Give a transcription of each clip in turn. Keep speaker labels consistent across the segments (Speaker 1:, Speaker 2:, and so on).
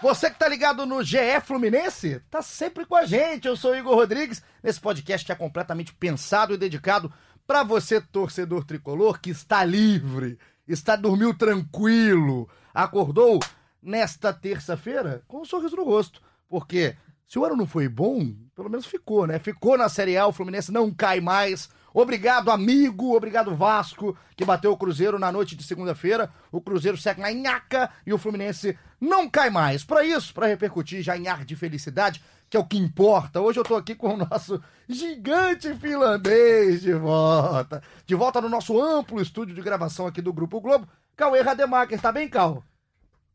Speaker 1: Você que tá ligado no GE Fluminense, tá sempre com a gente. Eu sou Igor Rodrigues, nesse podcast que é completamente pensado e dedicado para você, torcedor tricolor, que está livre, está dormiu tranquilo, acordou nesta terça-feira com um sorriso no rosto. Porque se o ano não foi bom, pelo menos ficou, né? Ficou na Série A, o Fluminense não cai mais. Obrigado, amigo. Obrigado, Vasco, que bateu o Cruzeiro na noite de segunda-feira. O Cruzeiro segue na nhaca e o Fluminense não cai mais. Para isso, para repercutir já em ar de felicidade, que é o que importa. Hoje eu tô aqui com o nosso gigante finlandês de volta. De volta no nosso amplo estúdio de gravação aqui do Grupo Globo. Cauê Rademacher, tá bem, Cal?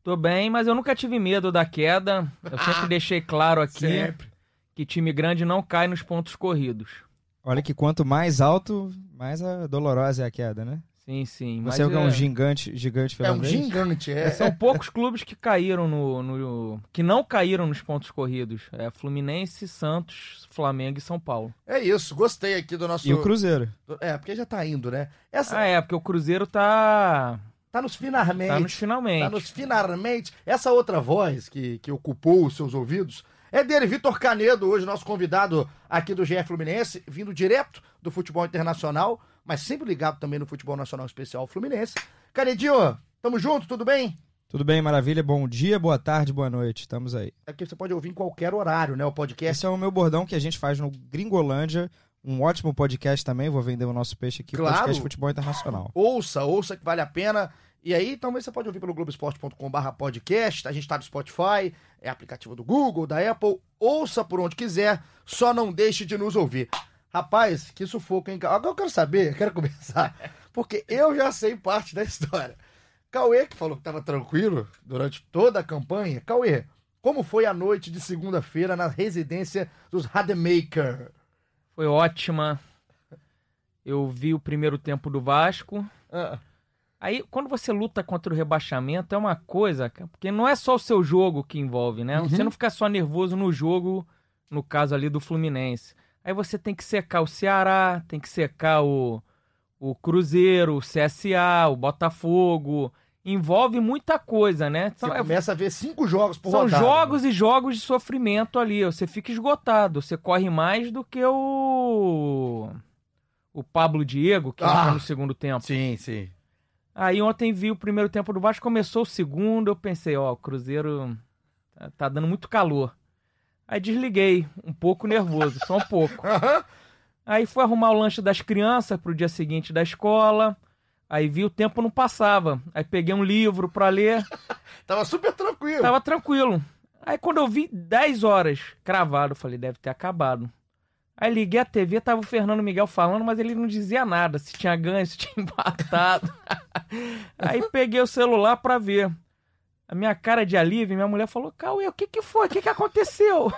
Speaker 2: Tô bem, mas eu nunca tive medo da queda. Eu sempre deixei claro aqui
Speaker 1: Sempre.
Speaker 2: que time grande não cai nos pontos corridos.
Speaker 3: Olha que quanto mais alto, mais a dolorosa é a queda, né?
Speaker 2: Sim, sim. Mas
Speaker 3: Você é um
Speaker 2: é-
Speaker 3: gigante, gigante
Speaker 1: É um gigante, é.
Speaker 2: São poucos clubes que caíram no, no- que não caíram nos pontos corridos. É Fluminense, Santos, Flamengo e São Paulo.
Speaker 1: É isso, gostei aqui do nosso.
Speaker 3: E o Cruzeiro.
Speaker 1: É, porque já tá indo, né? Essa
Speaker 2: Ah, é, porque o Cruzeiro tá,
Speaker 1: tá nos finalmente.
Speaker 2: tá nos finalmente.
Speaker 1: Tá nos finalmente. Essa outra voz que, que ocupou os seus ouvidos é dele, Vitor Canedo, hoje nosso convidado aqui do GF Fluminense, vindo direto do futebol internacional, mas sempre ligado também no futebol nacional especial Fluminense. Canedinho, tamo junto, tudo bem?
Speaker 3: Tudo bem, maravilha? Bom dia, boa tarde, boa noite. Estamos aí.
Speaker 1: Aqui você pode ouvir em qualquer horário, né? O podcast.
Speaker 3: Esse é o meu bordão que a gente faz no Gringolândia. Um ótimo podcast também. Vou vender o nosso peixe aqui.
Speaker 1: Claro.
Speaker 3: Podcast Futebol Internacional.
Speaker 1: Ouça, ouça que vale a pena. E aí, também você pode ouvir pelo globoesporte.com.br podcast. A gente tá no Spotify, é aplicativo do Google, da Apple. Ouça por onde quiser, só não deixe de nos ouvir. Rapaz, que sufoco, hein? Agora eu quero saber, eu quero começar, porque eu já sei parte da história. Cauê, que falou que tava tranquilo durante toda a campanha. Cauê, como foi a noite de segunda-feira na residência dos Rademacher?
Speaker 2: Foi ótima. Eu vi o primeiro tempo do Vasco.
Speaker 1: Ah,
Speaker 2: Aí, quando você luta contra o rebaixamento, é uma coisa, porque não é só o seu jogo que envolve, né? Você não fica só nervoso no jogo, no caso ali do Fluminense. Aí você tem que secar o Ceará, tem que secar o, o Cruzeiro, o CSA, o Botafogo. Envolve muita coisa, né?
Speaker 1: você
Speaker 2: São, é-
Speaker 1: começa a ver cinco jogos por
Speaker 2: são
Speaker 1: rodada.
Speaker 2: jogos e jogos de sofrimento ali. Você fica esgotado. Você corre mais do que o. O Pablo Diego, que
Speaker 1: Ah.
Speaker 2: entra no segundo tempo.
Speaker 1: Sim, sim.
Speaker 2: Aí ontem vi o primeiro tempo do Vasco, começou o segundo, eu pensei, ó, o Cruzeiro tá, tá dando muito calor. Aí desliguei, um pouco nervoso, só um pouco. Aí fui arrumar o lanche das crianças pro dia seguinte da escola. Aí vi o tempo não passava. Aí peguei um livro pra ler,
Speaker 1: Tava super tranquilo.
Speaker 2: tava tranquilo. Aí quando eu vi 10 horas cravado, eu falei, deve ter acabado. Aí liguei a TV, tava o Fernando Miguel falando, mas ele não dizia nada, se tinha ganho, se tinha empatado. Aí peguei o celular pra ver. A minha cara de alívio, minha mulher falou: Cauê, o que que foi? O que que aconteceu?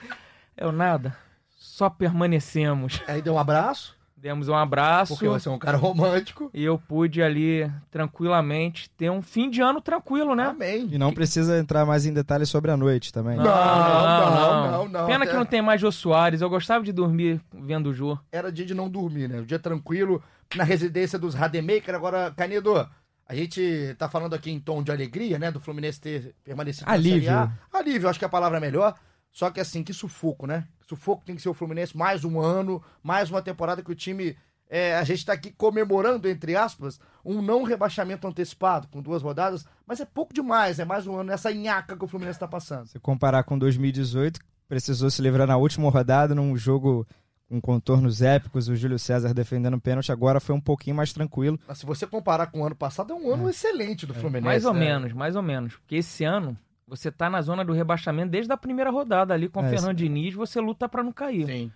Speaker 2: Eu nada. Só permanecemos.
Speaker 1: Aí deu um abraço,
Speaker 2: Demos um abraço
Speaker 1: porque você é um cara romântico.
Speaker 2: e eu pude ali tranquilamente ter um fim de ano tranquilo, né?
Speaker 1: Amém.
Speaker 3: E não precisa entrar mais em detalhes sobre a noite também.
Speaker 1: Não, não, não, não.
Speaker 2: Pena
Speaker 1: Até-
Speaker 2: que não tem mais Jô Soares. Eu gostava de dormir vendo o Jô.
Speaker 1: Era dia de não dormir, né? Um dia tranquilo na residência dos Rademacher. Agora, Canedo, a gente tá falando aqui em tom de alegria, né? Do Fluminense ter permanecido
Speaker 3: Alívio.
Speaker 1: na Série A. Alívio, acho que a palavra é melhor. Só que assim, que sufoco, né? Sufoco tem que ser o Fluminense mais um ano, mais uma temporada que o time. é, a gente tá aqui comemorando, entre aspas, um não rebaixamento antecipado, com duas rodadas, mas é pouco demais, é mais um ano nessa nhaca que o Fluminense tá passando.
Speaker 3: Se comparar com 2018, precisou se livrar na última rodada num jogo com contornos épicos, o Júlio César defendendo o pênalti, agora foi um pouquinho mais tranquilo.
Speaker 1: Mas se você comparar com o ano passado, é um ano excelente do Fluminense.
Speaker 2: mais ou
Speaker 1: né?
Speaker 2: menos, mais ou menos. Porque esse ano você tá na zona do rebaixamento desde a primeira rodada ali com o
Speaker 3: É,
Speaker 2: Fernando Diniz, você luta pra não cair.
Speaker 1: Sim.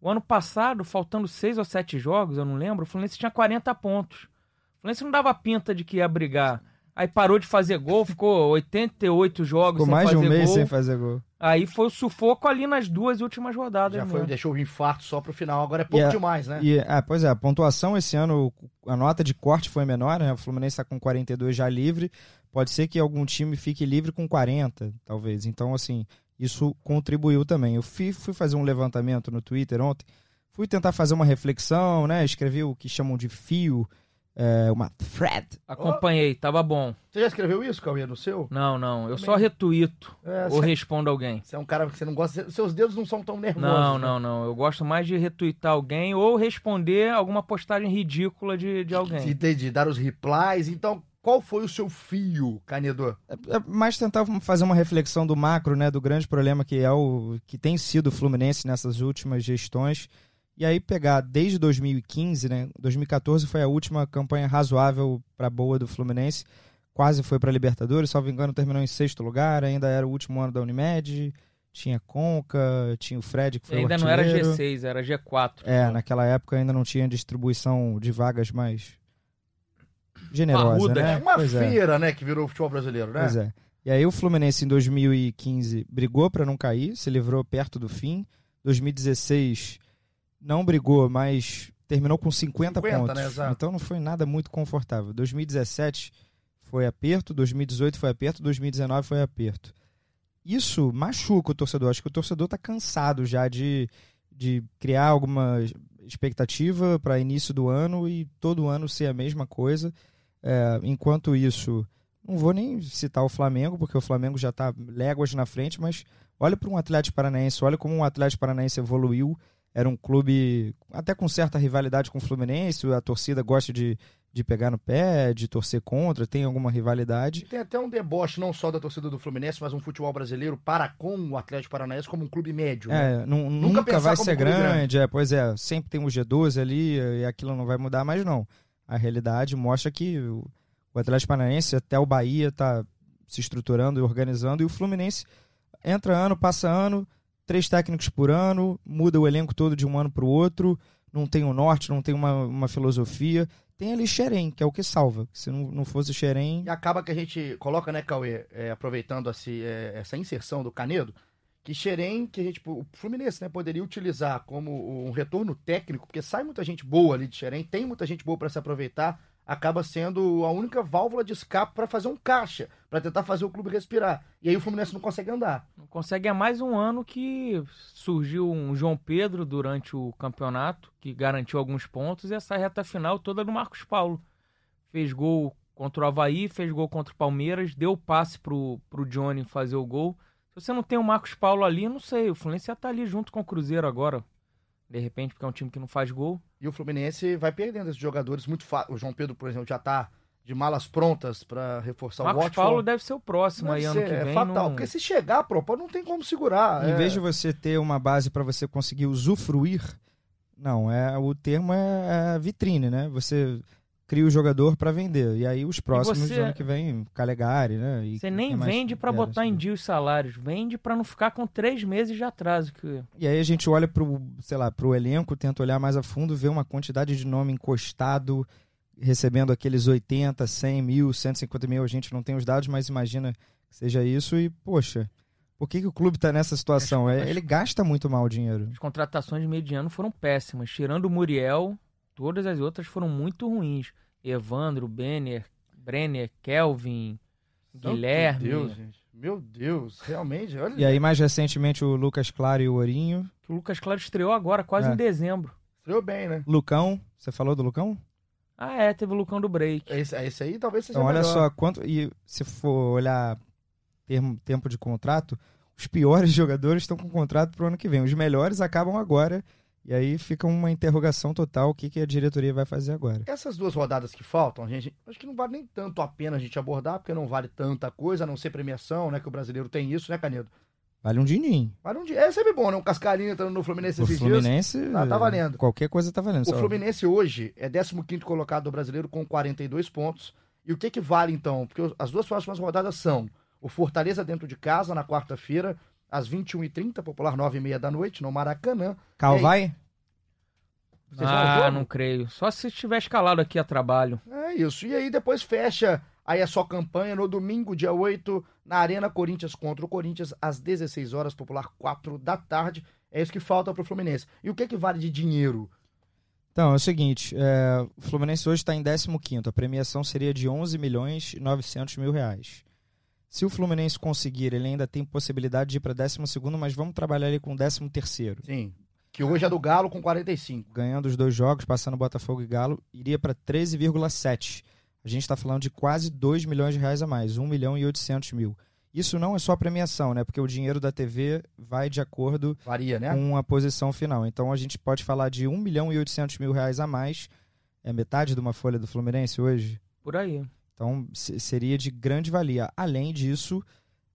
Speaker 2: O ano passado, faltando seis ou sete jogos, eu não lembro, o Fluminense tinha 40 pontos. O Fluminense não dava pinta de que ia brigar Aí parou de fazer gol, ficou 88 jogos
Speaker 3: Ficou
Speaker 2: sem
Speaker 3: mais de
Speaker 2: fazer
Speaker 3: um mês
Speaker 2: gol.
Speaker 3: sem fazer gol.
Speaker 2: Aí foi o sufoco ali nas duas últimas rodadas.
Speaker 1: Já
Speaker 2: mesmo.
Speaker 1: foi, deixou o infarto só pro final. Agora é pouco
Speaker 3: a-
Speaker 1: demais, né?
Speaker 3: E, ah, pois é, a pontuação esse ano, a nota de corte foi menor, né? O Fluminense está com 42 já livre. Pode ser que algum time fique livre com 40, talvez. Então, assim, isso contribuiu também. Eu fui, fui fazer um levantamento no Twitter ontem, fui tentar fazer uma reflexão, né? Escrevi o que chamam de fio, é, uma thread.
Speaker 2: Acompanhei, tava bom.
Speaker 1: Você já escreveu isso, Cauê, no seu?
Speaker 2: Não, não. Eu
Speaker 1: Também.
Speaker 2: só retuito
Speaker 1: É,
Speaker 2: ou
Speaker 1: você-
Speaker 2: respondo alguém.
Speaker 1: Você é um cara que você não gosta. Seus dedos não são tão nervosos.
Speaker 2: Não,
Speaker 1: né?
Speaker 2: não, não. Eu gosto mais de retuitar alguém ou responder alguma postagem ridícula de, de alguém.
Speaker 1: Entendi, dar os replies. Então, qual foi o seu fio, Canedor?
Speaker 3: É, é mais tentar fazer uma reflexão do macro, né? Do grande problema que é o que tem sido o Fluminense nessas últimas gestões. E aí pegar desde 2015, né? 2014 foi a última campanha razoável para boa do Fluminense. Quase foi para Libertadores, salvo engano, terminou em sexto lugar. Ainda era o último ano da Unimed. Tinha Conca, tinha o Fred que foi
Speaker 2: ainda
Speaker 3: o
Speaker 2: não era
Speaker 3: artilheiro.
Speaker 2: G6, era G4.
Speaker 3: É, naquela época ainda não tinha distribuição de vagas mais generosa,
Speaker 2: Parruda,
Speaker 3: né?
Speaker 1: É uma
Speaker 3: Pois é.
Speaker 1: feira, né, que virou o futebol brasileiro, né?
Speaker 3: Pois é. E aí o Fluminense em 2015 brigou para não cair, se livrou perto do fim. 2016 não brigou, mas terminou com 50,
Speaker 1: 50,
Speaker 3: pontos.
Speaker 1: né.
Speaker 3: Então não foi nada muito confortável. 2017 foi aperto, 2018 foi aperto, 2019 foi aperto. Isso machuca o torcedor. Acho que o torcedor está cansado já de, de criar alguma expectativa para início do ano e todo ano ser a mesma coisa. É, enquanto isso, não vou nem citar o Flamengo, porque o Flamengo já está léguas na frente, mas olha para um Atlético Paranaense, olha como um Atlético Paranaense evoluiu. Era um clube até com certa rivalidade com o Fluminense, a torcida gosta de, de pegar no pé, de torcer contra, tem alguma rivalidade.
Speaker 1: tem até um deboche, não só da torcida do Fluminense, mas um futebol brasileiro para com o Atlético Paranaense como um clube médio. né?
Speaker 3: É, nu- nunca,
Speaker 1: pensar
Speaker 3: vai ser
Speaker 1: clube
Speaker 3: grande, é, pois é, sempre tem o G12 ali e aquilo não vai mudar, mas não. A realidade mostra que o, o Atlético Paranaense, até o Bahia, está se estruturando e organizando, e o Fluminense entra ano, passa ano, três técnicos por ano, muda o elenco todo de um ano para o outro, não tem um norte, não tem uma, uma filosofia. Tem ali Xerém, que é o que salva. Se não, não fosse o Xerém,
Speaker 1: E acaba que a gente coloca, né, Cauê, é, aproveitando assim, é, essa inserção do Canedo, que Xerém, que a gente, o Fluminense, né, poderia utilizar como um retorno técnico, porque sai muita gente boa ali de Xerém, tem muita gente boa para se aproveitar, acaba sendo a única válvula de escape para fazer um caixa, para tentar fazer o clube respirar. E aí o Fluminense não consegue andar.
Speaker 2: Não consegue há mais um ano que surgiu um João Pedro durante o campeonato, que garantiu alguns pontos, e essa reta final toda do Marcos Paulo. Fez gol contra o Havaí, fez gol contra o Palmeiras, deu passe pro, pro Johnny fazer o gol. Se você não tem o Marcos Paulo ali, não sei, o Fluminense já tá ali junto com o Cruzeiro agora. De repente, porque é um time que não faz gol.
Speaker 1: E o Fluminense vai perdendo esses jogadores muito fácil. O João Pedro, por exemplo, já tá de malas prontas para reforçar o
Speaker 2: Marcos
Speaker 1: Watford.
Speaker 2: Paulo deve ser o próximo aí
Speaker 1: Deve
Speaker 2: ano
Speaker 1: ser,
Speaker 2: que
Speaker 1: é
Speaker 2: vem.
Speaker 1: fatal,
Speaker 2: não-
Speaker 1: porque se chegar, pô, pô, não tem como segurar.
Speaker 3: Em
Speaker 1: é.
Speaker 3: vez de você ter uma base para você conseguir usufruir, não, é o termo é, é vitrine, né? Você cria o jogador para vender. E aí os próximos
Speaker 2: você-
Speaker 3: ano que vem, Calegari, né? E
Speaker 2: Você nem vende pra
Speaker 3: vier,
Speaker 2: botar em dia os salários, vende pra não ficar com três meses de atraso. Que...
Speaker 3: E aí a gente olha pro, sei lá, pro elenco, tenta olhar mais a fundo, ver uma quantidade de nome encostado, recebendo aqueles 80, 100 mil, 150 mil, a gente não tem os dados, mas imagina que seja isso e, poxa, por que, que o clube tá nessa situação? É, ele gasta muito mal o dinheiro.
Speaker 2: As contratações de meio de ano foram péssimas. Tirando o Muriel, todas as outras foram muito ruins. Evandro, Benner, Brenner, Kelvin,
Speaker 1: Santo
Speaker 2: Guilherme.
Speaker 1: Deus, gente. Meu Deus, realmente, olha.
Speaker 3: E aí, mais recentemente, o Lucas Claro e o Ourinho.
Speaker 2: o Lucas Claro estreou agora, quase
Speaker 3: É.
Speaker 2: em dezembro.
Speaker 1: Estreou bem, né?
Speaker 3: Lucão, você falou do Lucão?
Speaker 2: Ah, é, teve o Lucão do Break.
Speaker 1: Esse, esse aí talvez seja
Speaker 3: Então, olha
Speaker 1: melhor.
Speaker 3: só quanto. E se for olhar termo, tempo de contrato, os piores jogadores estão com contrato pro ano que vem. Os melhores acabam agora. E aí fica uma interrogação total: o que, que a diretoria vai fazer agora?
Speaker 1: Essas duas rodadas que faltam, a gente, acho que não vale nem tanto a pena a gente abordar, porque não vale tanta coisa, a não ser premiação, né? Que o brasileiro tem isso, né, Canedo?
Speaker 3: Vale um dininho.
Speaker 1: Vale um dia. É sempre bom, né? Um cascarinho entrando no Fluminense
Speaker 3: O
Speaker 1: esses dias.
Speaker 3: Fluminense.
Speaker 1: Tá- tá valendo.
Speaker 3: Qualquer coisa tá valendo.
Speaker 1: O
Speaker 3: Só-
Speaker 1: Fluminense hoje é 15 colocado do brasileiro com 42 pontos. E o que que vale então? Porque as duas próximas rodadas são o Fortaleza dentro de casa na quarta-feira, às 21h30, popular 9h30 da noite, no Maracanã.
Speaker 3: Cal vai?
Speaker 2: Ah, não creio. Só se estiver escalado aqui a trabalho.
Speaker 1: É isso. E aí depois fecha Aí é só campanha no domingo, dia 8, na Arena Corinthians contra o Corinthians, às 16 horas, popular 4 da tarde. É isso que falta pro Fluminense. E o que que vale de dinheiro?
Speaker 3: Então, é o seguinte, é, o Fluminense hoje está em 15º, a premiação seria de 11 milhões e 900 mil reais. Se o Fluminense conseguir, ele ainda tem possibilidade de ir para 12º, mas vamos trabalhar ali com 13º.
Speaker 1: Sim. Que hoje é do Galo com 45.
Speaker 3: Ganhando os dois jogos, passando Botafogo e Galo, iria para 13,7. A gente está falando de quase 2 milhões de reais a mais, 1 milhão e 800 mil. Isso não é só premiação, né? Porque o dinheiro da TV vai de acordo
Speaker 1: Varia, né?
Speaker 3: com a posição final. Então a gente pode falar de 1 milhão e 800 mil reais a mais. É metade de uma folha do Fluminense hoje.
Speaker 2: Por aí.
Speaker 3: Então se- seria de grande valia. Além disso,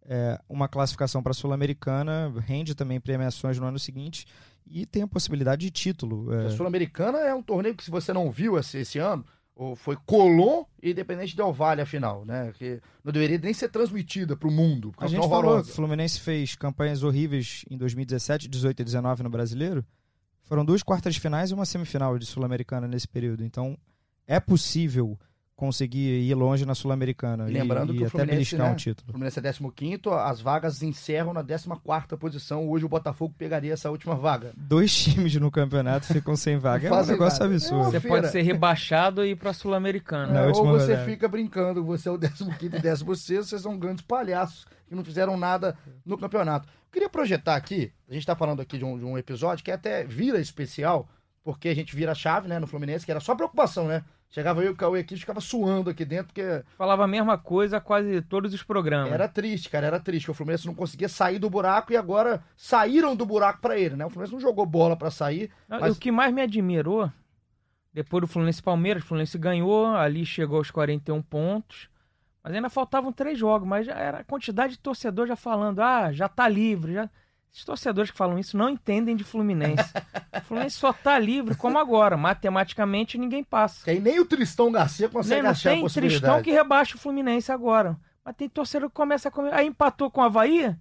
Speaker 3: é, uma classificação para a Sul-Americana rende também premiações no ano seguinte e tem a possibilidade de título. é.
Speaker 1: A Sul-Americana é um torneio que, se você não viu esse, esse ano, foi Colón e Independente Del Valle a final, né? Que não deveria nem ser transmitida pro mundo. porque
Speaker 3: A gente falou que o Fluminense fez campanhas horríveis em 2017, 18 e 19 no Brasileiro. Foram duas quartas de finais e uma semifinal de Sul-Americana nesse período. Então, é possível conseguir ir longe na Sul-Americana
Speaker 1: E
Speaker 3: e,
Speaker 1: lembrando
Speaker 3: e
Speaker 1: que o
Speaker 3: até
Speaker 1: Fluminense,
Speaker 3: beliscar
Speaker 1: né,
Speaker 3: um
Speaker 1: O
Speaker 3: título.
Speaker 1: Fluminense é 15 as vagas encerram na 14 posição. Hoje o Botafogo pegaria essa última vaga.
Speaker 3: Dois times no campeonato ficam sem vaga. É um negócio
Speaker 1: nada.
Speaker 3: absurdo.
Speaker 1: É
Speaker 2: Você
Speaker 1: feira.
Speaker 2: pode ser rebaixado e ir pra Sul-Americana.
Speaker 3: Na
Speaker 1: É, ou você
Speaker 3: rodada.
Speaker 1: fica brincando, você é o 15 e 16 vocês são grandes palhaços que não fizeram nada no campeonato. Queria projetar aqui, a gente tá falando aqui de um, de um episódio que até vira especial, porque a gente vira a chave, né, no Fluminense, que era só preocupação, né? Chegava eu e o Cauê aqui, ficava suando aqui dentro, porque
Speaker 2: Falava a mesma coisa quase todos os programas.
Speaker 1: era triste, cara, era triste, que o Fluminense não conseguia sair do buraco e agora saíram do buraco pra ele, né? O Fluminense não jogou bola pra sair, mas-
Speaker 2: O que mais me admirou, depois do Fluminense Palmeiras, o Fluminense ganhou, ali chegou aos 41 pontos, mas ainda faltavam três jogos, mas já era a quantidade de torcedor já falando, ah, já tá livre, já... Esses torcedores que falam isso não entendem de Fluminense. o Fluminense só tá livre como agora, matematicamente ninguém passa.
Speaker 1: aí nem o Tristão Garcia consegue
Speaker 2: Nem, não
Speaker 1: achar a
Speaker 2: tem
Speaker 1: possibilidade.
Speaker 2: Tristão que rebaixa o Fluminense agora. Mas tem torcedor que começa a comer. Aí empatou com o Havaí,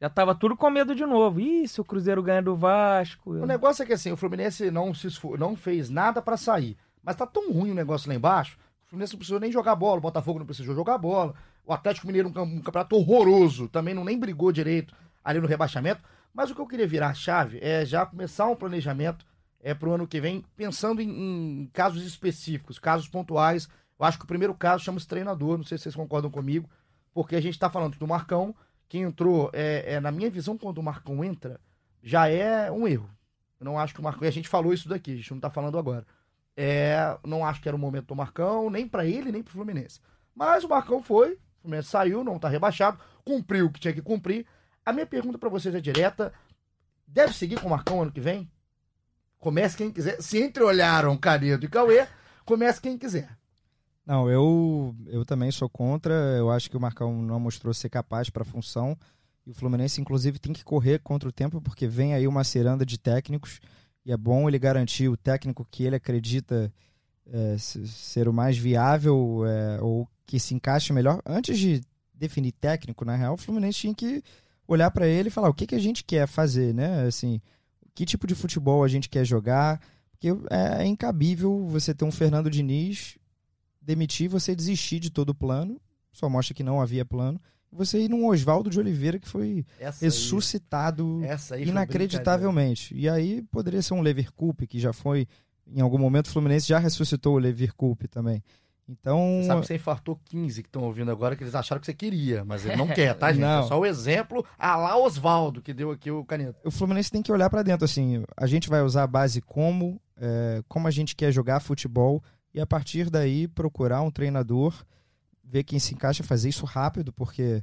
Speaker 2: já tava tudo com medo de novo. Ih, se o Cruzeiro ganha do Vasco.
Speaker 1: O negócio é que assim, o Fluminense não, se esfor- não fez nada pra sair. Mas tá tão ruim o negócio lá embaixo. O Fluminense não precisou nem jogar bola. O Botafogo não precisou jogar bola. O Atlético Mineiro, um campeonato horroroso. Também não nem brigou direito ali no rebaixamento. Mas o que eu queria virar a chave é já começar um planejamento é, pro ano que vem, pensando em, em casos específicos, casos pontuais. Eu acho que o primeiro caso chama-se treinador. Não sei se vocês concordam comigo. Porque a gente tá falando do Marcão, que entrou, é, é, na minha visão, quando o Marcão entra, já é um erro. Eu não acho que o Marcão. E a gente falou isso daqui, a gente não tá falando agora. É, não acho que era o momento do Marcão, nem pra ele, nem pro Fluminense. Mas o Marcão foi, o Fluminense saiu, não tá rebaixado, cumpriu o que tinha que cumprir. A minha pergunta pra vocês é direta: deve seguir com o Marcão ano que vem? Comece quem quiser. Se entreolharam Canedo e Cauê, comece quem quiser.
Speaker 3: Não, eu, eu também sou contra. Eu acho que o Marcão não mostrou ser capaz para a função. E o Fluminense, inclusive, tem que correr contra o tempo, porque vem aí uma ciranda de técnicos. E é bom ele garantir o técnico que ele acredita é, ser o mais viável é, ou que se encaixe melhor. Antes de definir técnico, na real, o Fluminense tinha que olhar para ele e falar o que, que a gente quer fazer, né? Assim, que tipo de futebol a gente quer jogar. Porque é, é incabível você ter um Fernando Diniz demitir, você desistir de todo o plano, só mostra que não havia plano, você ir num Oswaldo de Oliveira que foi
Speaker 1: Essa aí,
Speaker 3: ressuscitado
Speaker 1: aí foi
Speaker 3: inacreditavelmente. E aí poderia ser um Leverkusen, que já foi, em algum momento, o Fluminense já ressuscitou o Leverkusen também. Então,
Speaker 1: Você sabe que você infartou 15 que estão ouvindo agora, que eles acharam que você queria, mas ele não quer, tá, gente?
Speaker 3: Não.
Speaker 1: É só o exemplo, a lá Oswaldo, que deu aqui o caneta.
Speaker 3: o Fluminense tem que olhar para dentro, assim, a gente vai usar a base como, é, como a gente quer jogar futebol, e a partir daí procurar um treinador, ver quem se encaixa, fazer isso rápido, porque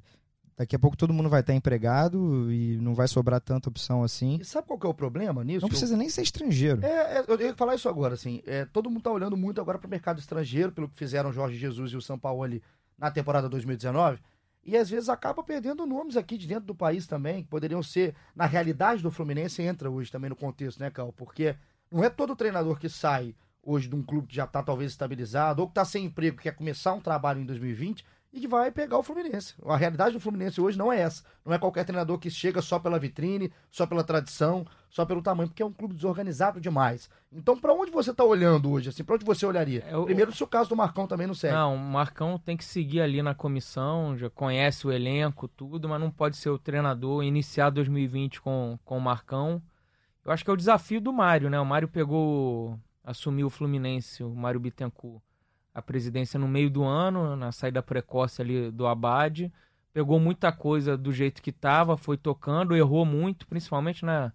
Speaker 3: daqui a pouco todo mundo vai estar empregado e não vai sobrar tanta opção assim.
Speaker 1: E sabe qual que é o problema nisso?
Speaker 3: Não precisa nem ser estrangeiro.
Speaker 1: É, é, eu ia falar isso agora, assim. é, todo mundo tá olhando muito agora para o mercado estrangeiro, pelo que fizeram Jorge Jesus e o São Paulo ali na temporada 2019. E às vezes acaba perdendo nomes aqui de dentro do país também, que poderiam ser, na realidade do Fluminense, entra hoje também no contexto, né, Cal? Porque não é todo treinador que sai hoje de um clube que já tá talvez estabilizado, ou que tá sem emprego, que quer começar um trabalho em 2020, e que vai pegar o Fluminense. A realidade do Fluminense hoje não é essa. Não é qualquer treinador que chega só pela vitrine, só pela tradição, só pelo tamanho, porque é um clube desorganizado demais. Então, para onde você tá olhando hoje? Assim, para onde você olharia?
Speaker 2: É o-
Speaker 1: Primeiro, se o caso do Marcão também não segue.
Speaker 2: Não, o Marcão tem que seguir ali na comissão, já conhece o elenco, tudo, mas não pode ser o treinador, iniciar 2020 com, com o Marcão. Eu acho que é o desafio do Mário, né? O Mário pegou, assumiu o Fluminense, o Mário Bittencourt, a presidência no meio do ano, na saída precoce ali do Abade. Pegou muita coisa do jeito que estava, foi tocando, errou muito, principalmente na,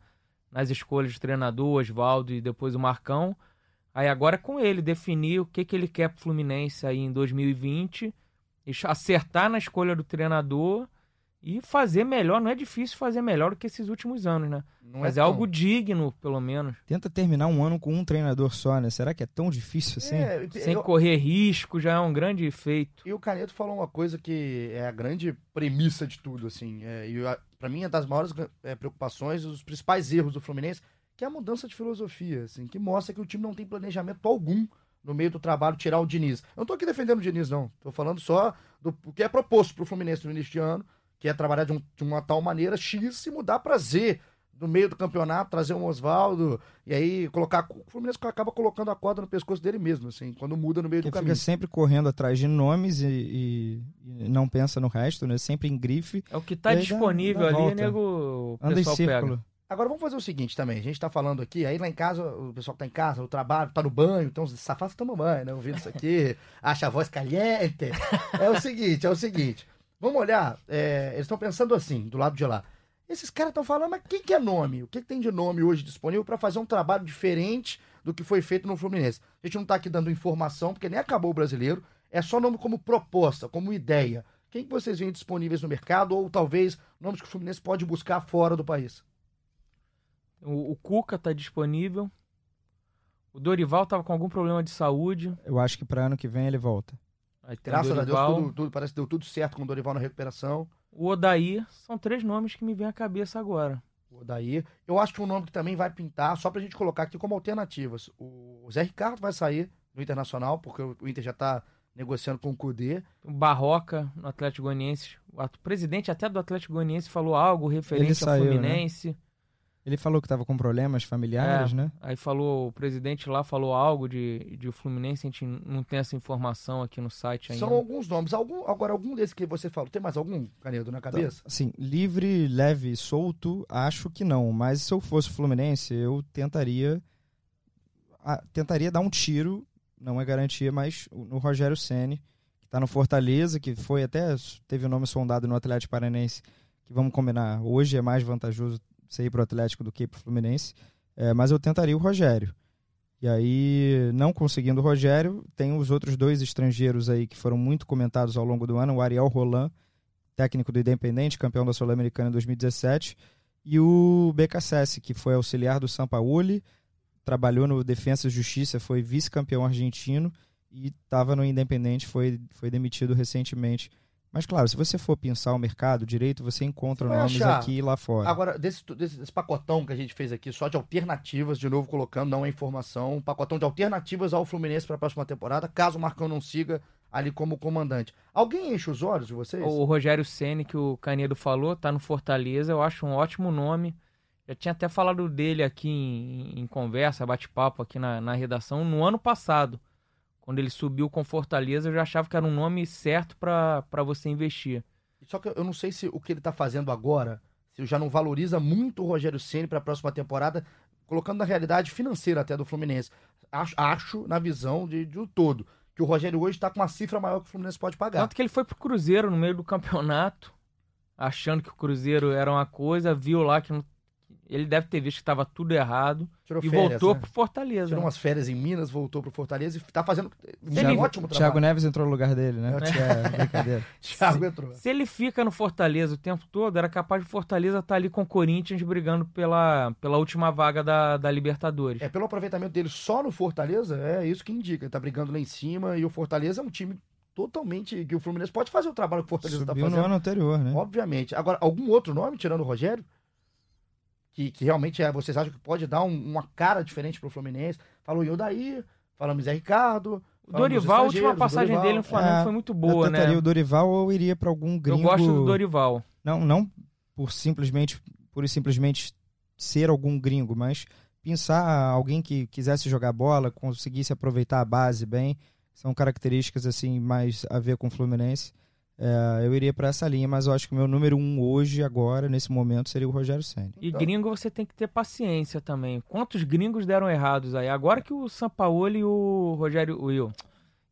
Speaker 2: nas escolhas de treinador, Oswaldo e depois o Marcão. Aí agora é com ele definir o que, que ele quer pro Fluminense aí em 2020, e acertar na escolha do treinador e fazer melhor. Não é difícil fazer melhor do que esses últimos anos, né?
Speaker 1: Não
Speaker 2: Mas é
Speaker 1: tão-
Speaker 2: algo digno, pelo menos.
Speaker 3: Tenta terminar um ano com um treinador só, né? Será que é tão difícil assim?
Speaker 1: É,
Speaker 2: Sem
Speaker 1: eu-
Speaker 2: correr risco, já é um grande feito.
Speaker 1: E o Caneto falou uma coisa que é a grande premissa de tudo, assim. É, e a- pra mim é das maiores é, preocupações, os principais erros do Fluminense, que é a mudança de filosofia, assim, que mostra que o time não tem planejamento algum no meio do trabalho tirar o Diniz. Eu não tô aqui defendendo o Diniz, não. Tô falando só do que é proposto pro Fluminense no início de ano, que é trabalhar de, um- de uma tal maneira X e mudar pra Z. No meio do campeonato, trazer um Oswaldo, e aí colocar. O Fluminense acaba colocando a corda no pescoço dele mesmo, assim, quando muda no meio
Speaker 3: Porque
Speaker 1: do
Speaker 3: fica
Speaker 1: caminho.
Speaker 3: sempre correndo atrás de nomes e, e- e não pensa no resto, né? Sempre em grife.
Speaker 2: É o que tá
Speaker 3: E aí dá-
Speaker 2: disponível
Speaker 3: dá
Speaker 2: ali,
Speaker 3: volta.
Speaker 2: nego, o
Speaker 3: Anda em
Speaker 2: pessoal pega.
Speaker 3: círculo.
Speaker 1: Agora vamos fazer o seguinte também. A gente tá falando aqui, aí lá em casa, o pessoal que tá em casa, o trabalho, tá no banho, então os safados tomam banho, né? Ouvindo isso aqui, acha a voz caliente. É o seguinte, é o seguinte. Vamos olhar, é, eles estão pensando assim, do lado de lá. Esses caras estão falando, mas quem que é nome? O que, que tem de nome hoje disponível para fazer um trabalho diferente do que foi feito no Fluminense? A gente não tá aqui dando informação, porque nem acabou o brasileiro. É só nome como proposta, como ideia. Quem que vocês veem disponíveis no mercado ou talvez nomes que o Fluminense pode buscar fora do país?
Speaker 2: O, o Cuca tá disponível. O Dorival tava com algum problema de saúde.
Speaker 3: Eu acho que para ano que vem ele volta.
Speaker 1: Graças
Speaker 2: o
Speaker 1: a Deus,
Speaker 2: Dorival.
Speaker 1: tudo, tudo- parece que deu tudo certo com o Dorival na recuperação.
Speaker 2: O Odaí. São três nomes que me vêm à cabeça agora.
Speaker 1: O Daí. Eu acho que um nome que também vai pintar, só pra gente colocar aqui como alternativas. O Zé Ricardo vai sair do Internacional, porque o Inter já tá negociando com o Cudê.
Speaker 2: O Barroca no Atlético Goianiense. O presidente até do Atlético Goianiense falou algo referente
Speaker 3: saiu,
Speaker 2: ao
Speaker 3: né? Ele falou que estava com problemas familiares,
Speaker 2: É.
Speaker 3: né?
Speaker 2: Aí falou, o presidente lá falou algo de, de o Fluminense, a gente não tem essa informação aqui no site ainda.
Speaker 1: São alguns nomes. Algum, agora, algum desses que você falou, tem mais algum, Canedo, na cabeça?
Speaker 3: Assim, livre, leve, solto, acho que não. Mas se eu fosse Fluminense, eu tentaria ah, tentaria dar um tiro, não é garantia, mas no Rogério Ceni, que tá no Fortaleza, que foi até teve o nome sondado no Atlético Paranense, que vamos combinar, hoje é mais vantajoso você ir Atlético do que pro Fluminense, é, mas eu tentaria o Rogério. E aí, não conseguindo o Rogério, tem os outros dois estrangeiros aí que foram muito comentados ao longo do ano, o Ariel Roland, técnico do Independente, campeão da Sul-Americana em 2017, e o BKSS, que foi auxiliar do Sampaoli, trabalhou no Defensa e Justiça, foi vice-campeão argentino e estava no Independente, foi, foi demitido recentemente. Mas claro, se você for pensar o mercado direito, você encontra
Speaker 1: vai
Speaker 3: nomes
Speaker 1: achar.
Speaker 3: aqui e lá fora.
Speaker 1: Agora, desse, desse, desse pacotão que a gente fez aqui, só de alternativas, de novo colocando, não é informação, um pacotão de alternativas ao Fluminense para a próxima temporada, caso o Marcão não siga ali como comandante. Alguém enche os olhos de vocês?
Speaker 2: O Rogério Ceni que o Canedo falou, tá no Fortaleza, eu acho um ótimo nome. Já tinha até falado dele aqui em, em conversa, bate-papo aqui na, na redação, no ano passado. Quando ele subiu com Fortaleza, eu já achava que era um nome certo para você investir.
Speaker 1: Só que eu não sei se o que ele tá fazendo agora, se já não valoriza muito o Rogério Ceni para a próxima temporada, colocando na realidade financeira até do Fluminense. Acho, acho na visão de, de um todo, que o Rogério hoje tá com uma cifra maior que o Fluminense pode pagar.
Speaker 2: Tanto que ele foi pro Cruzeiro no meio do campeonato, achando que o Cruzeiro era uma coisa, viu lá que não- ele deve ter visto que estava tudo errado
Speaker 1: Tirou
Speaker 2: e
Speaker 1: férias,
Speaker 2: voltou
Speaker 1: né?
Speaker 2: pro Fortaleza.
Speaker 1: Tirou
Speaker 2: né?
Speaker 1: umas férias em Minas, voltou pro Fortaleza e tá fazendo um
Speaker 2: Ele-
Speaker 1: ótimo
Speaker 3: Thiago
Speaker 1: trabalho.
Speaker 3: Neves entrou no lugar dele, né? É, brincadeira.
Speaker 1: Thiago entrou.
Speaker 2: Se ele fica no Fortaleza o tempo todo, era capaz de Fortaleza estar ali com o Corinthians brigando pela, pela última vaga da, da Libertadores.
Speaker 1: É, pelo aproveitamento dele só no Fortaleza, é isso que indica. Ele tá brigando lá em cima e o Fortaleza é um time totalmente que o Fluminense pode fazer o trabalho que o Fortaleza tá
Speaker 3: Subiu
Speaker 1: fazendo.
Speaker 3: no ano anterior, né?
Speaker 1: Obviamente. Agora, algum outro nome, tirando o Rogério? Que, que realmente é, vocês acham que pode dar um- uma cara diferente pro Fluminense? Falou em Odaí, falamos Zé Ricardo,
Speaker 2: O Dorival, a última passagem
Speaker 1: Dorival.
Speaker 2: dele no Flamengo
Speaker 3: É,
Speaker 2: foi muito
Speaker 3: eu
Speaker 2: boa,
Speaker 3: tentaria
Speaker 2: né?
Speaker 3: o Dorival ou eu iria pra algum gringo.
Speaker 2: Eu gosto do Dorival.
Speaker 3: Não, não por simplesmente, por simplesmente ser algum gringo, mas pensar alguém que quisesse jogar bola, conseguisse aproveitar a base bem, são características assim mais a ver com o Fluminense. É, eu iria para essa linha, mas eu acho que o meu número um hoje, agora, nesse momento, seria o Rogério Senna.
Speaker 2: E
Speaker 1: Então-
Speaker 2: gringo você tem que ter paciência também. Quantos gringos deram errados aí? Agora que o Sampaoli e o Rogério Will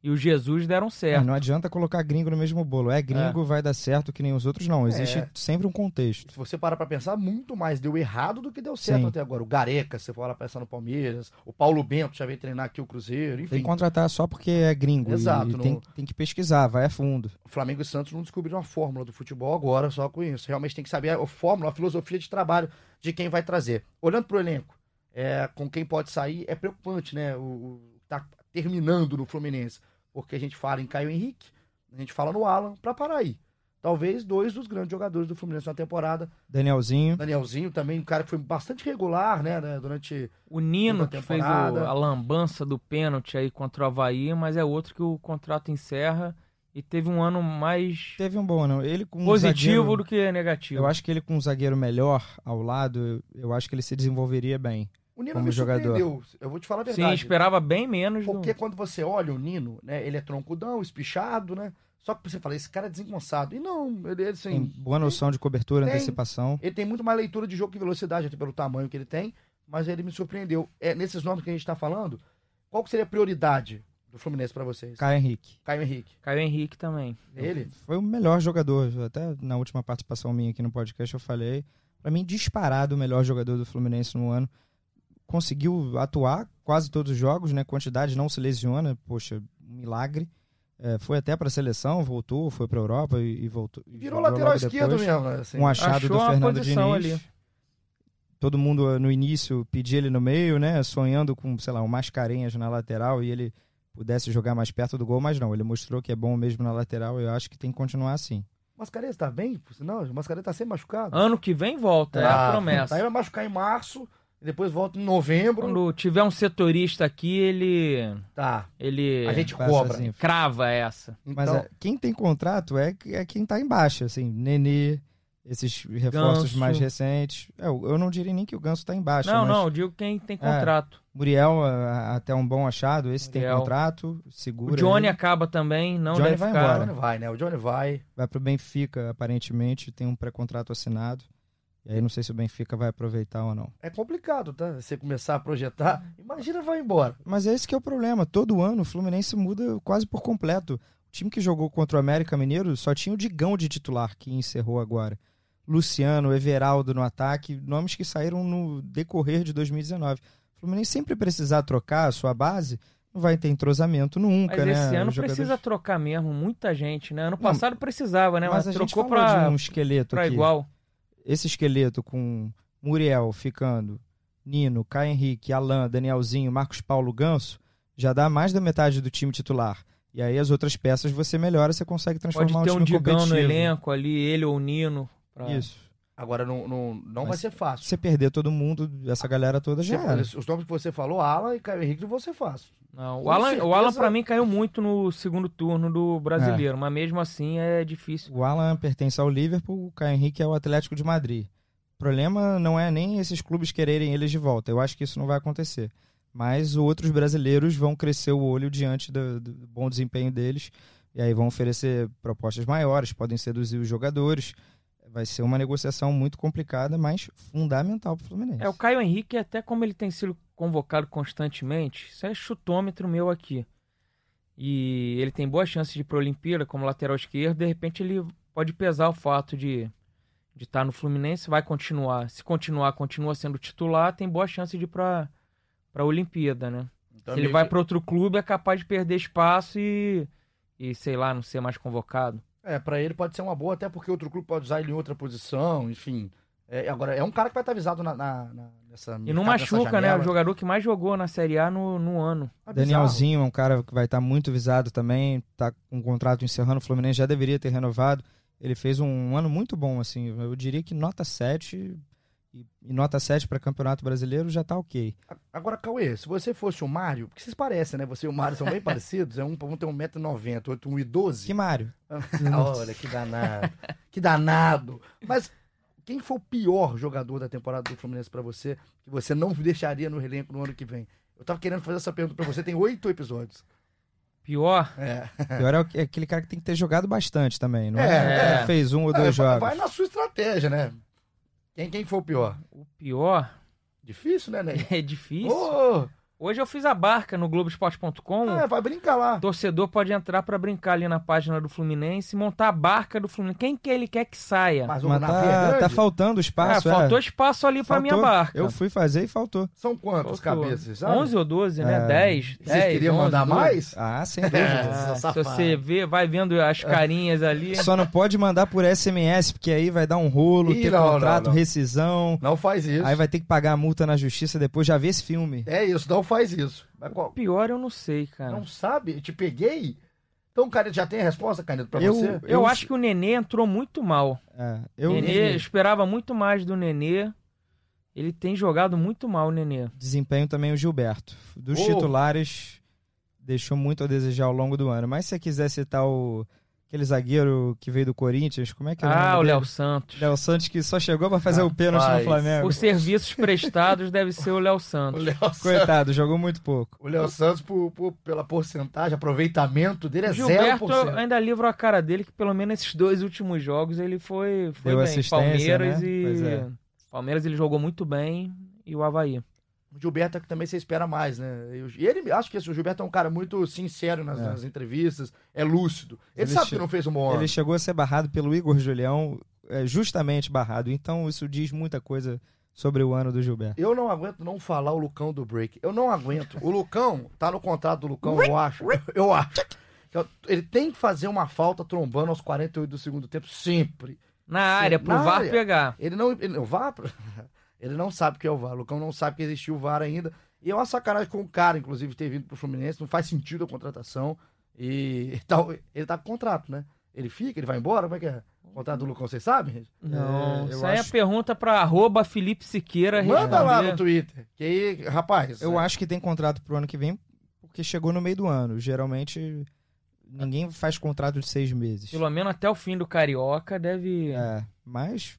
Speaker 2: e o Jesus deram
Speaker 3: É,
Speaker 2: certo.
Speaker 3: não adianta colocar gringo no mesmo bolo. É gringo, vai dar certo que nem os outros, não. Existe
Speaker 1: É.
Speaker 3: sempre um contexto.
Speaker 1: Se você parar pra pensar, muito mais deu errado do que deu certo
Speaker 3: Sim.
Speaker 1: até agora. O Gareca, se você for lá pensar no Palmeiras, o Paulo Bento já veio treinar aqui o Cruzeiro, enfim.
Speaker 3: Tem que contratar só porque é gringo.
Speaker 1: Exato,
Speaker 3: E
Speaker 1: não-
Speaker 3: tem, tem que pesquisar, vai a fundo.
Speaker 1: O Flamengo e Santos não descobriram a fórmula do futebol agora só com isso. Realmente tem que saber a fórmula, a filosofia de trabalho de quem vai trazer. Olhando pro elenco, é, com quem pode sair, é preocupante, né? O, o tá terminando no Fluminense. Porque a gente fala em Caio Henrique, a gente fala no Alan, pra parar aí. Talvez dois dos grandes jogadores do Fluminense na temporada.
Speaker 3: Danielzinho.
Speaker 1: Danielzinho também, um cara que foi bastante regular, né? né, Durante.
Speaker 2: O Nino, que fez o- a lambança do pênalti aí contra o Havaí, mas é outro que o contrato encerra e teve um ano mais
Speaker 3: Teve um bom ano. Ele com um
Speaker 2: positivo
Speaker 3: zagueiro-
Speaker 2: do que negativo.
Speaker 3: Eu acho que ele com um zagueiro melhor ao lado, eu, eu acho que ele se desenvolveria bem.
Speaker 1: O Nino
Speaker 3: Como
Speaker 1: me
Speaker 3: jogador.
Speaker 1: surpreendeu. Eu vou te falar a
Speaker 2: Sim,
Speaker 1: verdade.
Speaker 2: esperava bem menos do...
Speaker 1: Porque quando você olha o Nino, né, ele é troncudão, espichado, né? Só que você fala, esse cara é desengonçado. E não, ele, ele, assim,
Speaker 3: Tem boa noção de cobertura,
Speaker 1: Tem.
Speaker 3: antecipação.
Speaker 1: ele tem muito mais leitura de jogo que velocidade, até pelo tamanho que ele tem, mas ele me surpreendeu. É, nesses nomes que a gente tá falando, qual que seria a prioridade do Fluminense pra vocês?
Speaker 3: Caio Henrique.
Speaker 1: Caio Henrique.
Speaker 2: Caio Henrique também.
Speaker 1: Ele?
Speaker 3: Foi o melhor jogador. Até na última participação minha aqui no podcast eu falei. Pra mim, disparado o melhor jogador do Fluminense no ano. Conseguiu atuar quase todos os jogos, né? Quantidade não se lesiona. Poxa, um milagre. É, foi até pra seleção, voltou, foi pra Europa e, e voltou. e
Speaker 1: Virou lateral esquerdo mesmo, né? Assim,
Speaker 3: um achado
Speaker 2: Achou
Speaker 3: do Fernando Diniz.
Speaker 2: ali.
Speaker 3: Todo mundo eh, no início pedia ele no meio, né? Sonhando com, sei lá, um Mascarenhas na lateral e ele pudesse jogar mais perto do gol, mas não. Ele mostrou que é bom mesmo na lateral. Eu acho que tem que continuar assim.
Speaker 1: Mascarenhas tá bem? Não, o Mascarenhas tá sempre machucado.
Speaker 2: Ano que vem volta, é
Speaker 1: Ah,
Speaker 2: a promessa.
Speaker 1: Aí vai machucar em março, e depois volta em novembro.
Speaker 2: Quando tiver um setorista aqui, ele.
Speaker 1: Tá,
Speaker 2: ele
Speaker 1: a gente cobra.
Speaker 3: assim.
Speaker 2: crava essa.
Speaker 3: Mas
Speaker 1: Então,
Speaker 3: é, quem tem contrato é, é quem tá embaixo, assim. Nenê, esses reforços
Speaker 2: Ganso.
Speaker 3: mais recentes. É, eu eu não diria nem que o Ganso tá embaixo.
Speaker 2: não,
Speaker 3: mas
Speaker 2: não, eu digo quem tem contrato.
Speaker 3: Muriel, até um bom achado. Esse tem
Speaker 2: Muriel.
Speaker 3: contrato, segura.
Speaker 2: o Johnny
Speaker 3: ele.
Speaker 2: acaba também, não
Speaker 3: Johnny
Speaker 2: deve
Speaker 3: vai
Speaker 1: o
Speaker 2: ficar.
Speaker 3: embora.
Speaker 1: Johnny vai, né? O Johnny vai.
Speaker 3: Vai pro Benfica, aparentemente. Tem um pré-contrato assinado. E aí não sei se o Benfica vai aproveitar ou não.
Speaker 1: É complicado, tá? Você começar a projetar, imagina vai embora.
Speaker 3: Mas é esse que é o problema. Todo ano o Fluminense muda quase por completo. O time que jogou contra o América Mineiro só tinha o Digão de titular, que encerrou agora. Luciano, Everaldo no ataque, nomes que saíram no decorrer de 2019. O Fluminense sempre precisar trocar a sua base, não vai ter entrosamento nunca,
Speaker 2: Mas
Speaker 3: né?
Speaker 2: esse ano
Speaker 3: jogadores-
Speaker 2: precisa trocar mesmo, muita gente, né? Ano
Speaker 3: Não,
Speaker 2: passado precisava, né?
Speaker 3: Mas
Speaker 2: Mas,
Speaker 3: a gente
Speaker 2: trocou
Speaker 3: falou
Speaker 2: pra,
Speaker 3: de um esqueleto
Speaker 2: pra
Speaker 3: aqui.
Speaker 2: igual.
Speaker 3: Esse esqueleto com Muriel ficando, Nino, Caio Henrique, Alain, Danielzinho, Marcos Paulo, Ganso, já dá mais da metade do time titular. E aí as outras peças você melhora, você consegue transformar
Speaker 2: Pode ter
Speaker 3: um
Speaker 2: um
Speaker 3: time
Speaker 2: Digão no elenco ali, ele ou o Nino. pra-
Speaker 3: Isso.
Speaker 1: Agora não, não, não vai
Speaker 3: Mas
Speaker 1: ser fácil.
Speaker 3: Se você perder todo mundo, essa galera toda já
Speaker 1: Você-
Speaker 3: era.
Speaker 1: os nomes que você falou, Alan e Caio Henrique, não vão ser fácil.
Speaker 2: Não, o Alan,
Speaker 1: certeza.
Speaker 2: o Alan pra mim caiu muito no segundo turno do
Speaker 3: É.
Speaker 2: brasileiro, mas mesmo assim é difícil.
Speaker 3: O Alan pertence ao Liverpool, o Caio Henrique é o Atlético de Madrid. O problema não é nem esses clubes quererem eles de volta. Eu acho que isso não vai acontecer. Mas outros brasileiros vão crescer o olho diante do, do bom desempenho deles. E aí vão oferecer propostas maiores, podem seduzir os jogadores. Vai ser uma negociação muito complicada, mas fundamental para o Fluminense.
Speaker 2: É, o Caio Henrique, até como ele tem sido convocado constantemente, isso é chutômetro meu aqui. E ele tem boa chance de ir pra Olimpíada como lateral esquerdo, de repente ele pode pesar o fato de de estar no Fluminense, vai continuar. Se continuar, continua sendo titular, tem boa chance de ir pra, pra Olimpíada, né?
Speaker 1: Então,
Speaker 2: Se ele
Speaker 1: meio
Speaker 2: vai para outro clube, é capaz de perder espaço e, e, sei lá, não ser mais convocado.
Speaker 1: É, pra ele pode ser uma boa, até porque outro clube pode usar ele em outra posição, enfim. É, agora, é um cara que vai estar avisado na, na- na- nessa.
Speaker 2: E não machuca, né? O jogador que mais jogou na Série A no, no ano.
Speaker 3: Danielzinho é um cara que vai estar muito visado também, tá com um contrato encerrando, o Fluminense já deveria ter renovado. Ele fez um ano muito bom, assim, eu diria que nota 7 e, e nota 7 para Campeonato Brasileiro já tá ok.
Speaker 1: Agora, Cauê, se você fosse o Mário, porque vocês parecem, né? Você e o Mário são bem parecidos, é um, um tem 1,90m, outro 1,12m.
Speaker 3: Que Mário?
Speaker 1: Olha, que danado. que danado. Mas quem foi o pior jogador da temporada do Fluminense pra você, que você não deixaria no elenco no ano que vem? Eu tava querendo fazer essa pergunta pra você, tem oito episódios.
Speaker 2: Pior,
Speaker 1: É.
Speaker 3: Pior é, é aquele cara que tem que ter jogado bastante também, não é?
Speaker 1: É,
Speaker 2: é.
Speaker 3: Fez um ou
Speaker 1: É,
Speaker 3: dois
Speaker 1: vai,
Speaker 3: jogos.
Speaker 1: vai na sua estratégia, né? Quem, quem foi o pior?
Speaker 2: o pior
Speaker 1: Difícil, né, Ney?
Speaker 2: é difícil.
Speaker 1: Ô,
Speaker 2: Hoje eu fiz a barca no Globoesporte.com.
Speaker 1: é, vai brincar lá.
Speaker 2: O torcedor pode entrar pra brincar ali na página do Fluminense e montar a barca do Fluminense. Quem que ele quer que saia?
Speaker 1: Mas o
Speaker 3: Mas
Speaker 1: navio é
Speaker 3: tá, tá faltando espaço. é.
Speaker 2: faltou espaço ali pra minha barca.
Speaker 3: Eu fui fazer e faltou.
Speaker 1: São quantos
Speaker 2: Faltou.
Speaker 1: cabeças, sabe?
Speaker 2: 11 ou 12, né?
Speaker 3: É.
Speaker 2: 10.
Speaker 1: Vocês queriam
Speaker 2: 11,
Speaker 1: mandar
Speaker 2: 12.
Speaker 1: mais?
Speaker 3: Ah, sem
Speaker 1: É.
Speaker 3: dúvida.
Speaker 2: Ah, se você vê, vai vendo as carinhas ali.
Speaker 3: Só não pode mandar por SMS, porque aí vai dar um rolo,
Speaker 1: Ih,
Speaker 3: ter
Speaker 1: não,
Speaker 3: contrato,
Speaker 1: não, não.
Speaker 3: rescisão.
Speaker 1: Não faz isso.
Speaker 3: Aí vai ter que pagar a multa na justiça depois. Já vê esse filme.
Speaker 1: É isso, não faz isso. Mas qual-
Speaker 2: Pior eu não sei, cara.
Speaker 1: Não sabe? Eu te peguei? Então, cara, já tem a resposta, Canedo, pra
Speaker 3: Eu-
Speaker 1: você?
Speaker 2: Eu, acho que o Nenê entrou muito mal.
Speaker 3: É, eu
Speaker 2: Nenê, eu esperava muito mais do Nenê. Ele tem jogado muito mal, o Nenê.
Speaker 3: desempenho também o Gilberto. Dos
Speaker 1: Oh.
Speaker 3: titulares, deixou muito a desejar ao longo do ano. Mas se você quiser citar o aquele zagueiro que veio do Corinthians, como é que é
Speaker 2: Ah, o? Léo Santos.
Speaker 3: Léo Santos que só chegou pra fazer o pênalti no Flamengo.
Speaker 2: Por serviços prestados, deve ser o Léo
Speaker 1: O
Speaker 2: Santos.
Speaker 1: Léo Santos,
Speaker 3: Coitado, jogou muito pouco.
Speaker 1: o Léo Santos por, por- pela porcentagem, aproveitamento dele é
Speaker 2: O Gilberto
Speaker 1: 0%.
Speaker 2: ainda livra a cara dele que pelo menos nesses dois últimos jogos ele foi, foi
Speaker 3: Deu
Speaker 2: bem.
Speaker 3: assistência,
Speaker 2: Palmeiras
Speaker 3: né?
Speaker 2: e
Speaker 3: é.
Speaker 2: Palmeiras ele jogou muito bem e o Havaí.
Speaker 1: O Gilberto é que também você espera mais, né? E ele, acho que esse, o Gilberto é um cara muito sincero nas,
Speaker 3: É.
Speaker 1: nas entrevistas, é lúcido. Ele,
Speaker 3: Ele
Speaker 1: sabe
Speaker 3: che-
Speaker 1: que não fez um bom ano.
Speaker 3: Ele chegou a ser barrado pelo Igor Julião, é, justamente barrado. Então isso diz muita coisa sobre o ano do Gilberto.
Speaker 1: Eu não aguento não falar o Lucão do break. Eu não aguento. O Lucão, tá no contrato do Lucão, eu acho. Eu acho. Ele tem que fazer uma falta trombando aos 48 do segundo tempo, sempre.
Speaker 2: Na área, pro
Speaker 1: na
Speaker 2: VAR
Speaker 1: área.
Speaker 2: pegar.
Speaker 1: Ele não. Ele, o VAR? Ele não sabe o que é o VAR. O Lucão não sabe que existiu o VAR ainda. E é uma sacanagem com o cara, inclusive, ter vindo pro Fluminense. Não faz sentido a contratação. E ele tá, ele tá com contrato, né? Ele fica, ele vai embora? Como é que é? O contrato do Lucão, vocês sabem? gente?
Speaker 2: Não,
Speaker 3: É,
Speaker 2: isso aí
Speaker 3: acho-
Speaker 2: é pergunta pra arroba Felipe Siqueira
Speaker 1: Manda lá no Twitter. Que aí, rapaz.
Speaker 3: Eu acho que tem contrato pro ano que vem, porque chegou no meio do ano. Geralmente ninguém faz contrato de seis meses.
Speaker 2: Pelo menos até o fim do Carioca deve...
Speaker 3: É, mas,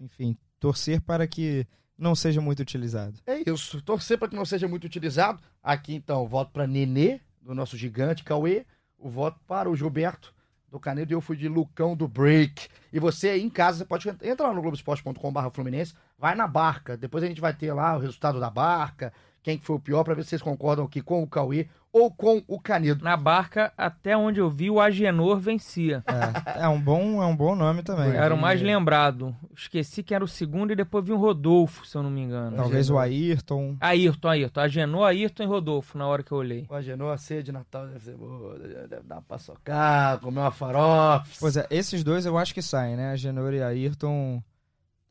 Speaker 3: enfim, torcer para que não seja muito utilizado.
Speaker 1: É isso. Torcer para que não seja muito utilizado. Aqui, então, voto para Nenê, do nosso gigante Cauê. O voto para o Gilberto, do Canedo. E eu fui de Lucão do Break. E você aí em casa, você pode entrar lá no Globoesporte.com.br Fluminense. Vai na barca. Depois a gente vai ter lá o resultado da barca. Quem que foi o pior, para ver se vocês concordam aqui com o Cauê ou com o Canedo.
Speaker 2: Na barca, até onde eu vi, o Agenor vencia.
Speaker 3: É, é um bom, é um bom nome também.
Speaker 2: Era o mais lembrado. Esqueci que era o segundo e depois vi um Rodolfo, se eu não me engano.
Speaker 3: Talvez o
Speaker 1: Agenor.
Speaker 3: Ayrton.
Speaker 2: Ayrton, Ayrton. Agenor, Ayrton e Rodolfo, na hora que eu olhei.
Speaker 1: O Agenor, a ceia de Natal deve ser boa. Deve dar uma paçocar, comer uma farofa.
Speaker 3: Pois é, esses dois eu acho que saem, né? A Genor e a Ayrton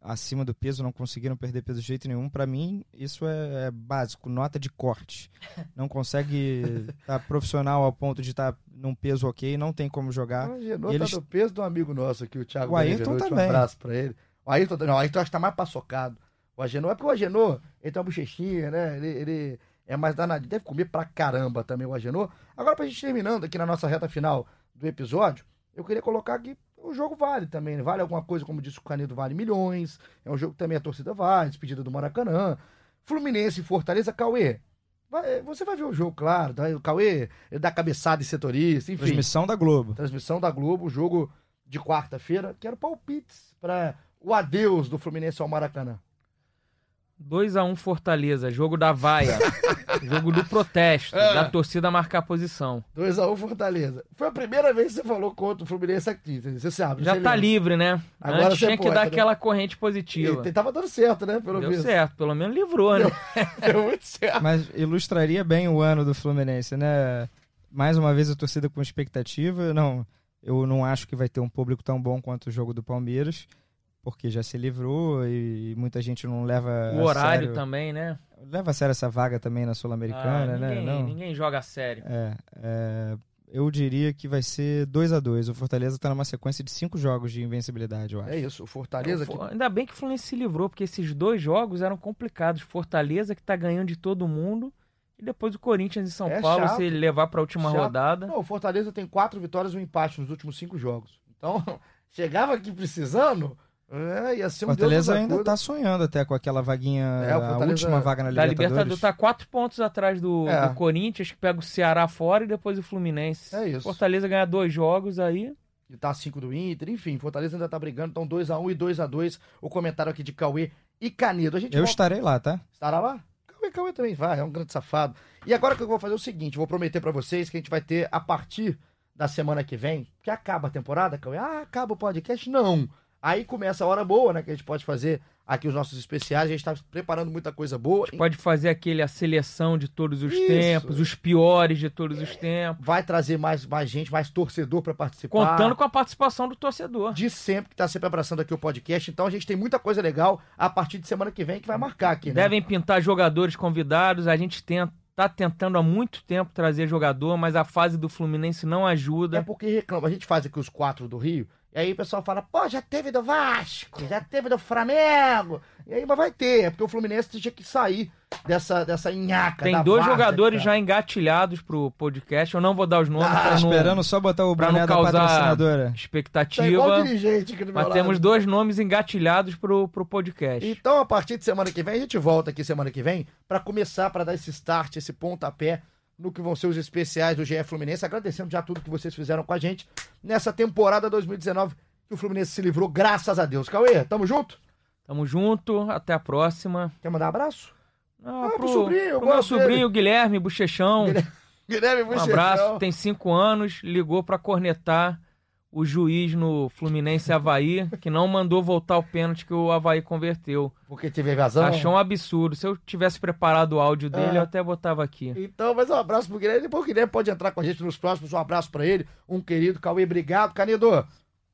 Speaker 3: acima do peso, não conseguiram perder peso de jeito nenhum. Pra mim, isso é, é básico, nota de corte. Não consegue estar profissional ao ponto de estar num peso ok, não tem como jogar.
Speaker 1: O Agenor
Speaker 3: E eles-
Speaker 1: tá do peso de um amigo nosso aqui, o Thiago
Speaker 3: O Ayrton também.
Speaker 1: Um abraço pra ele. O Ayrton, não, o Ayrton acho que tá mais paçocado. O Agenor, é porque o Agenor, ele tem uma bochechinha, né? Ele, ele é mais danado. Deve comer pra caramba também o Agenor. Agora, pra gente terminando aqui na nossa reta final do episódio, eu queria colocar aqui o jogo vale também. né? Vale alguma coisa, como disse o Canedo, vale milhões. É um jogo que também a torcida vale, despedida do Maracanã. Fluminense e Fortaleza, Cauê. vai- você vai ver o jogo, claro. tá? O Cauê, ele dá cabeçada em setorista, enfim.
Speaker 3: Transmissão da Globo.
Speaker 1: Transmissão da Globo, jogo de quarta-feira. Quero palpites para o adeus do Fluminense ao Maracanã.
Speaker 2: 2x1 Fortaleza, jogo da vaia. jogo do protesto,
Speaker 1: É.
Speaker 2: da torcida marcar posição.
Speaker 1: 2x1 Fortaleza. Foi a primeira vez que você falou contra o Fluminense aqui. Você sabe.
Speaker 2: Já
Speaker 1: você
Speaker 2: tá
Speaker 1: lembra.
Speaker 2: livre, né?
Speaker 1: Agora
Speaker 2: Antes
Speaker 1: você
Speaker 2: tinha que dar
Speaker 1: né?
Speaker 2: aquela corrente positiva.
Speaker 1: Ele tava dando certo, né? Pelo
Speaker 2: Deu
Speaker 1: visto.
Speaker 2: certo, pelo menos livrou, né?
Speaker 1: Deu muito certo.
Speaker 3: Mas ilustraria bem o ano do Fluminense, né? Mais uma vez a torcida com expectativa. Não, eu não acho que vai ter um público tão bom quanto o jogo do Palmeiras, porque já se livrou e muita gente não leva
Speaker 2: O
Speaker 3: a
Speaker 2: horário
Speaker 3: sério,
Speaker 2: também, né?
Speaker 3: leva a sério essa vaga também na
Speaker 2: Ah,
Speaker 3: Sul-Americana, né?
Speaker 2: ninguém,
Speaker 3: Não.
Speaker 2: ninguém joga a sério.
Speaker 3: É, é, eu diria que vai ser 2 a 2 O Fortaleza tá numa sequência de cinco jogos de invencibilidade, eu acho.
Speaker 1: É isso, o Fortaleza que
Speaker 2: Ainda bem que o Fluminense se livrou, porque esses dois jogos eram complicados. Fortaleza, que tá ganhando de todo mundo, e depois o Corinthians em São
Speaker 1: É
Speaker 2: Paulo,
Speaker 1: chato.
Speaker 2: se levar pra última
Speaker 1: Chato.
Speaker 2: rodada.
Speaker 1: Não, o Fortaleza tem quatro vitórias e um empate nos últimos cinco jogos. Então, chegava aqui precisando, é, ia ser um
Speaker 3: Fortaleza ainda
Speaker 1: acuda.
Speaker 3: tá sonhando até com aquela vaguinha,
Speaker 1: É,
Speaker 3: a última vaga na
Speaker 2: Da
Speaker 3: Libertadores.
Speaker 2: Libertadores tá quatro pontos atrás do,
Speaker 1: É.
Speaker 2: do Corinthians, que pega o Ceará fora e depois o Fluminense.
Speaker 1: É isso.
Speaker 2: Fortaleza ganha dois jogos aí.
Speaker 1: E tá 5 do Inter, enfim, Fortaleza ainda tá brigando, então 2x1 e 2x2. O comentário aqui de Cauê e Canedo. A gente
Speaker 3: Eu
Speaker 1: volta-
Speaker 3: estarei lá, tá?
Speaker 1: Estará lá? Cauê, Cauê também vai, é um grande safado. E agora que eu vou fazer é o seguinte, vou prometer pra vocês que a gente vai ter a partir da semana que vem, que acaba a temporada, Cauê. Ah, acaba o podcast? Não. Aí começa a hora boa, né, que a gente pode fazer aqui os nossos especiais, a gente tá preparando muita coisa boa.
Speaker 2: Pode fazer aquele a seleção de todos os
Speaker 1: Isso.
Speaker 2: tempos, os piores de todos os tempos.
Speaker 1: Vai trazer mais, mais gente, mais torcedor pra participar.
Speaker 2: Contando com a participação do torcedor.
Speaker 1: de sempre que tá sempre abraçando aqui o podcast. Então a gente tem muita coisa legal a partir de semana que vem que vai marcar aqui, né?
Speaker 2: Devem pintar jogadores convidados. A gente tenta, tá tentando há muito tempo trazer jogador, mas a fase do Fluminense não
Speaker 1: É
Speaker 2: ajuda.
Speaker 1: porque reclama. A gente faz aqui os quatro do Rio, e aí o pessoal fala, pô, já teve do Vasco, já teve do Flamengo. E aí, mas vai ter, é porque o Fluminense tinha que sair dessa, dessa nhaca.
Speaker 2: Tem
Speaker 1: da
Speaker 2: dois jogadores
Speaker 1: cara.
Speaker 2: já engatilhados pro podcast. Eu não vou dar os nomes
Speaker 1: Ah,
Speaker 2: pra não
Speaker 3: Esperando só botar o
Speaker 2: não
Speaker 3: da
Speaker 2: causar-
Speaker 3: patrocinadora.
Speaker 1: Tá igual
Speaker 2: expectativa.
Speaker 1: dirigente aqui do meu
Speaker 2: Mas
Speaker 1: lado.
Speaker 2: temos dois nomes engatilhados pro, pro podcast.
Speaker 1: Então, a partir de semana que vem, a gente volta aqui semana que vem pra começar, pra dar esse start, esse pontapé no que vão ser os especiais do GE Fluminense. Agradecendo já tudo que vocês fizeram com a gente nessa temporada 2019 que o Fluminense se livrou, graças a Deus. Cauê, tamo junto?
Speaker 2: Tamo junto, até a próxima.
Speaker 1: Quer mandar abraço?
Speaker 2: Ah,
Speaker 1: Ah, pro
Speaker 2: pro,
Speaker 1: sobrinho,
Speaker 2: pro meu sobrinho Guilherme Bochechão.
Speaker 1: Guilherme
Speaker 2: Um
Speaker 1: Buchechão.
Speaker 2: abraço, tem cinco anos, ligou pra cornetar o juiz no Fluminense Havaí, que não mandou voltar o pênalti que o Havaí converteu.
Speaker 1: Porque teve evasão.
Speaker 2: Achou um absurdo. Se eu tivesse preparado o áudio dele,
Speaker 1: É.
Speaker 2: eu até botava aqui.
Speaker 1: Então, mas um abraço pro Guilherme. Depois o Guilherme pode entrar com a gente nos próximos. Um abraço pra ele. Um querido Cauê, obrigado. Canedo,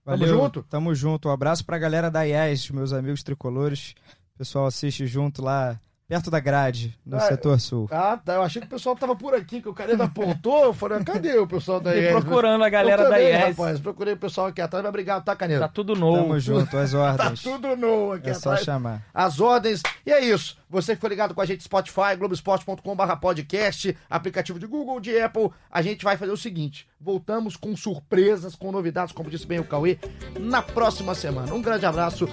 Speaker 3: Valeu,
Speaker 1: junto?
Speaker 3: Tamo junto. Um abraço pra galera da IES, meus amigos tricolores. O pessoal assiste junto lá, perto da grade, no
Speaker 1: Ah,
Speaker 3: setor sul.
Speaker 1: Ah, tá. Eu achei que o pessoal tava por aqui, que o Canedo apontou. Eu falei, cadê o pessoal da
Speaker 2: E
Speaker 1: IES?
Speaker 2: procurando a galera
Speaker 1: eu
Speaker 2: da
Speaker 1: também,
Speaker 2: IES.
Speaker 1: rapaz. Procurei o pessoal aqui atrás, mas obrigado, tá, Canedo?
Speaker 2: Tá tudo novo.
Speaker 3: Tamo junto, as
Speaker 1: Tá
Speaker 3: ordens.
Speaker 1: tudo novo aqui
Speaker 3: É só
Speaker 1: atrás.
Speaker 3: chamar.
Speaker 1: as ordens. E é isso. Você que foi ligado com a gente, Spotify, Globoesporte.com.br podcast, aplicativo de Google, de Apple. A gente vai fazer o seguinte: voltamos com surpresas, com novidades, como disse bem o Cauê, na próxima semana. Um grande abraço,